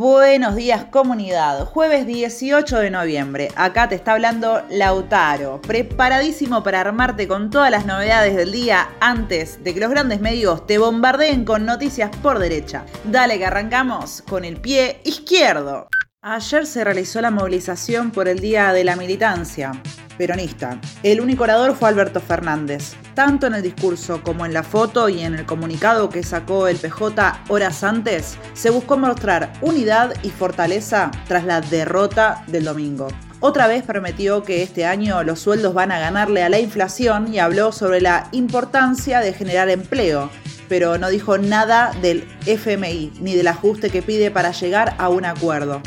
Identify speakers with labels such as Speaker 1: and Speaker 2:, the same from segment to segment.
Speaker 1: Buenos días comunidad, jueves 18 de noviembre. Acá te está hablando Lautaro, preparadísimo para armarte con todas las novedades del día antes de que los grandes medios te bombardeen con noticias por derecha. Dale que arrancamos con el pie izquierdo. Ayer se realizó la movilización por el Día de la Militancia peronista. El único orador fue Alberto Fernández. Tanto en el discurso como en la foto y en el comunicado que sacó el PJ horas antes, se buscó mostrar unidad y fortaleza tras la derrota del domingo. Otra vez prometió que este año los sueldos van a ganarle a la inflación y habló sobre la importancia de generar empleo, pero no dijo nada del FMI ni del ajuste que pide para llegar a un acuerdo.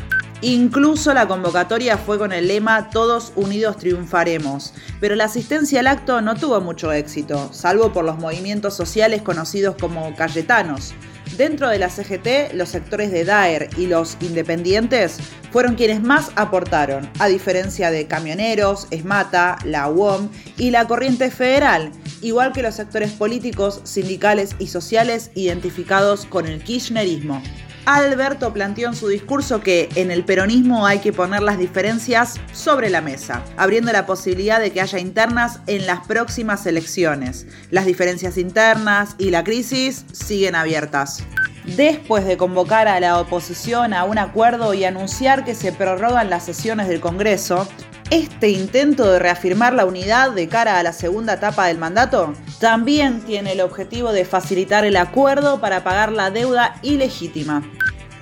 Speaker 1: Incluso la convocatoria fue con el lema Todos unidos triunfaremos, pero la asistencia al acto no tuvo mucho éxito, salvo por los movimientos sociales conocidos como Cayetanos. Dentro de la CGT, los sectores de DAER y los independientes fueron quienes más aportaron, a diferencia de camioneros, ESMATA, la UOM y la Corriente Federal, igual que los sectores políticos, sindicales y sociales identificados con el kirchnerismo. Alberto planteó en su discurso que en el peronismo hay que poner las diferencias sobre la mesa, abriendo la posibilidad de que haya internas en las próximas elecciones. Las diferencias internas y la crisis siguen abiertas. Después de convocar a la oposición a un acuerdo y anunciar que se prorrogan las sesiones del Congreso, este intento de reafirmar la unidad de cara a la segunda etapa del mandato también tiene el objetivo de facilitar el acuerdo para pagar la deuda ilegítima.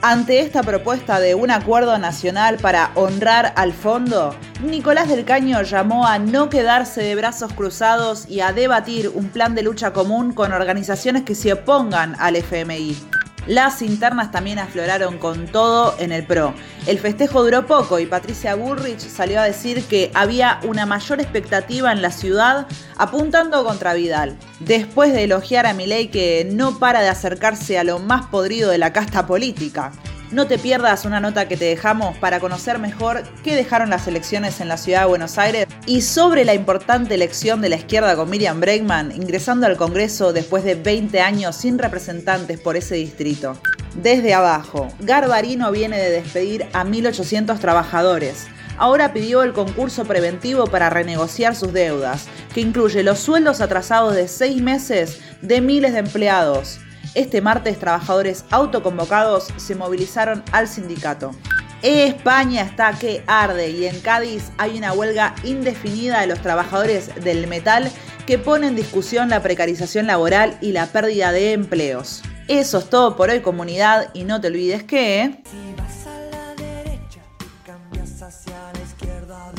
Speaker 1: Ante esta propuesta de un acuerdo nacional para honrar al fondo, Nicolás del Caño llamó a no quedarse de brazos cruzados y a debatir un plan de lucha común con organizaciones que se opongan al FMI. Las internas también afloraron con todo en el PRO. El festejo duró poco y Patricia Bullrich salió a decir que había una mayor expectativa en la ciudad apuntando contra Vidal. Después de elogiar a Milei que no para de acercarse a lo más podrido de la casta política. No te pierdas una nota que te dejamos para conocer mejor qué dejaron las elecciones en la ciudad de Buenos Aires y sobre la importante elección de la izquierda con Miriam Bregman ingresando al Congreso después de 20 años sin representantes por ese distrito. Desde abajo, Garbarino viene de despedir a 1.800 trabajadores. Ahora pidió el concurso preventivo para renegociar sus deudas, que incluye los sueldos atrasados de seis meses de miles de empleados. Este martes, trabajadores autoconvocados se movilizaron al sindicato. España está que arde y en Cádiz hay una huelga indefinida de los trabajadores del metal que pone en discusión la precarización laboral y la pérdida de empleos. Eso es todo por hoy comunidad y no te olvides que... Si vas a la derecha cambias hacia la izquierda